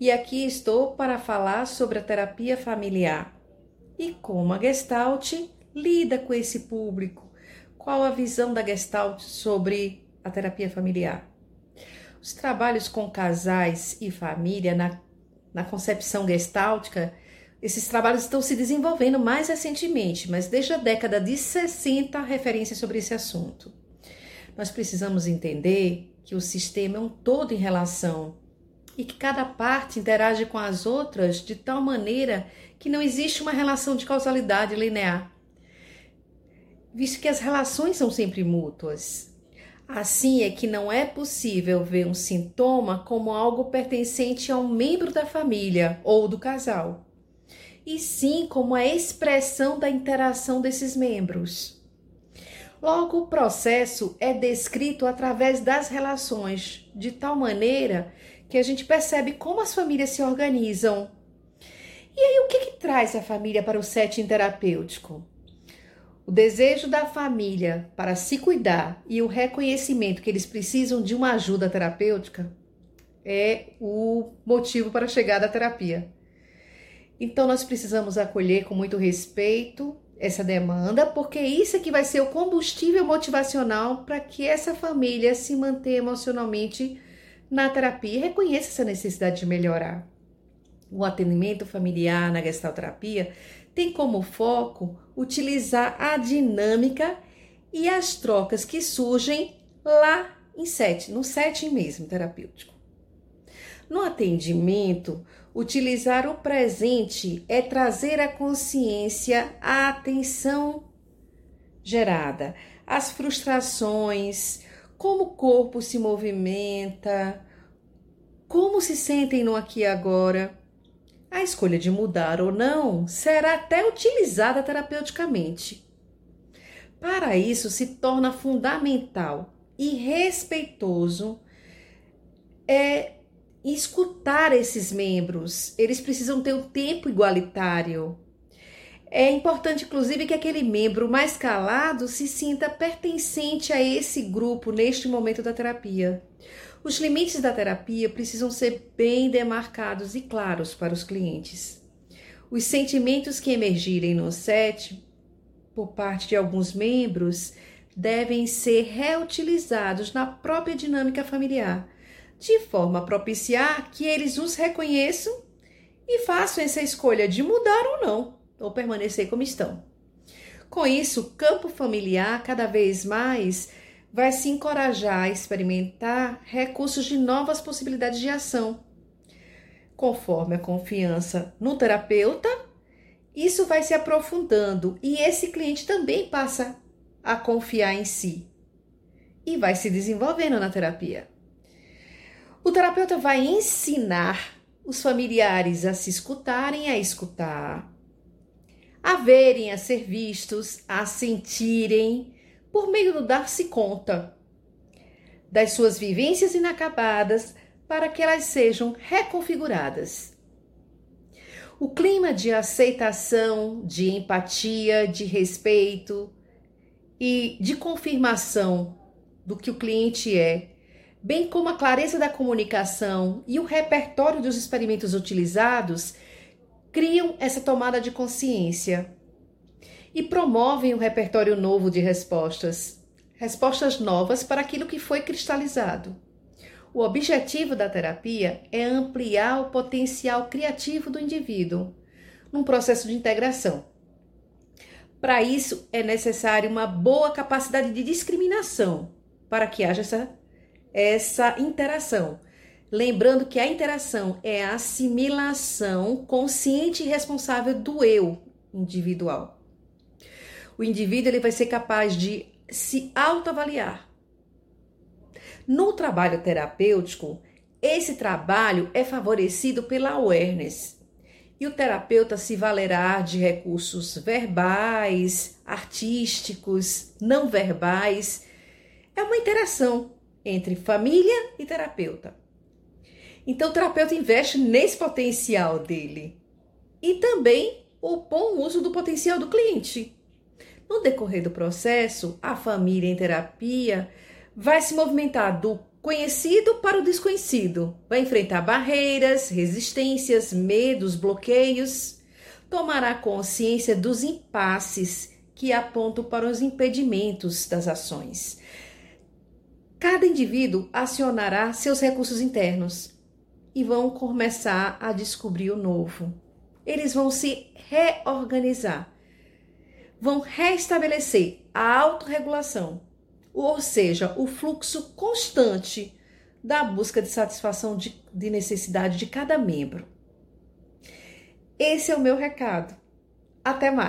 e aqui estou para falar sobre a terapia familiar e como a Gestalt lida com esse público. Qual a visão da Gestalt sobre a terapia familiar? Os trabalhos com casais e família na, na concepção gestáltica, esses trabalhos estão se desenvolvendo mais recentemente, mas desde a década de 60 referência sobre esse assunto. Nós precisamos entender que o sistema é um todo em relação e que cada parte interage com as outras de tal maneira que não existe uma relação de causalidade linear, visto que as relações são sempre mútuas. Assim é que não é possível ver um sintoma como algo pertencente a um membro da família ou do casal, e sim como a expressão da interação desses membros. Logo, o processo é descrito através das relações, de tal maneira que a gente percebe como as famílias se organizam. E aí, o que, que traz a família para o setting terapêutico? O desejo da família para se cuidar e o reconhecimento que eles precisam de uma ajuda terapêutica é o motivo para chegar da terapia. Então, nós precisamos acolher com muito respeito essa demanda, porque isso é que vai ser o combustível motivacional para que essa família se mantenha emocionalmente na terapia reconheça essa necessidade de melhorar. O atendimento familiar na gestalterapia tem como foco utilizar a dinâmica e as trocas que surgem lá em sete, no setting mesmo terapêutico. No atendimento, utilizar o presente é trazer à consciência a atenção gerada, as frustrações, como o corpo se movimenta, como se sentem no aqui e agora. A escolha de mudar ou não será até utilizada terapeuticamente. Para isso, se torna fundamental e respeitoso é escutar esses membros. Eles precisam ter um tempo igualitário. É importante, inclusive, que aquele membro mais calado se sinta pertencente a esse grupo neste momento da terapia. Os limites da terapia precisam ser bem demarcados e claros para os clientes. Os sentimentos que emergirem no set por parte de alguns membros devem ser reutilizados na própria dinâmica familiar, de forma a propiciar que eles os reconheçam e façam essa escolha de mudar ou não ou permanecer como estão. Com isso, o campo familiar cada vez mais vai se encorajar a experimentar recursos de novas possibilidades de ação. Conforme a confiança no terapeuta, isso vai se aprofundando e esse cliente também passa a confiar em si e vai se desenvolvendo na terapia. O terapeuta vai ensinar os familiares a se escutarem, a escutar, verem, a ser vistos, a sentirem, por meio do dar-se conta das suas vivências inacabadas para que elas sejam reconfiguradas. O clima de aceitação, de empatia, de respeito e de confirmação do que o cliente é, bem como a clareza da comunicação e o repertório dos experimentos utilizados, criam essa tomada de consciência e promovem um repertório novo de respostas, respostas novas para aquilo que foi cristalizado. O objetivo da terapia é ampliar o potencial criativo do indivíduo num processo de integração. Para isso, é necessária uma boa capacidade de discriminação para que haja essa, essa interação Lembrando que a interação é a assimilação consciente e responsável do eu individual. O indivíduo ele vai ser capaz de se autoavaliar. No trabalho terapêutico, esse trabalho é favorecido pela awareness. E o terapeuta se valerá de recursos verbais, artísticos, não verbais. É uma interação entre família e terapeuta. Então, o terapeuta investe nesse potencial dele e também o bom uso do potencial do cliente. No decorrer do processo, a família em terapia vai se movimentar do conhecido para o desconhecido. Vai enfrentar barreiras, resistências, medos, bloqueios. Tomará consciência dos impasses que apontam para os impedimentos das ações. Cada indivíduo acionará seus recursos internos e vão começar a descobrir o novo. Eles vão se reorganizar, vão restabelecer a autorregulação, ou seja, o fluxo constante da busca de satisfação de, de necessidade de cada membro. Esse é o meu recado. Até mais!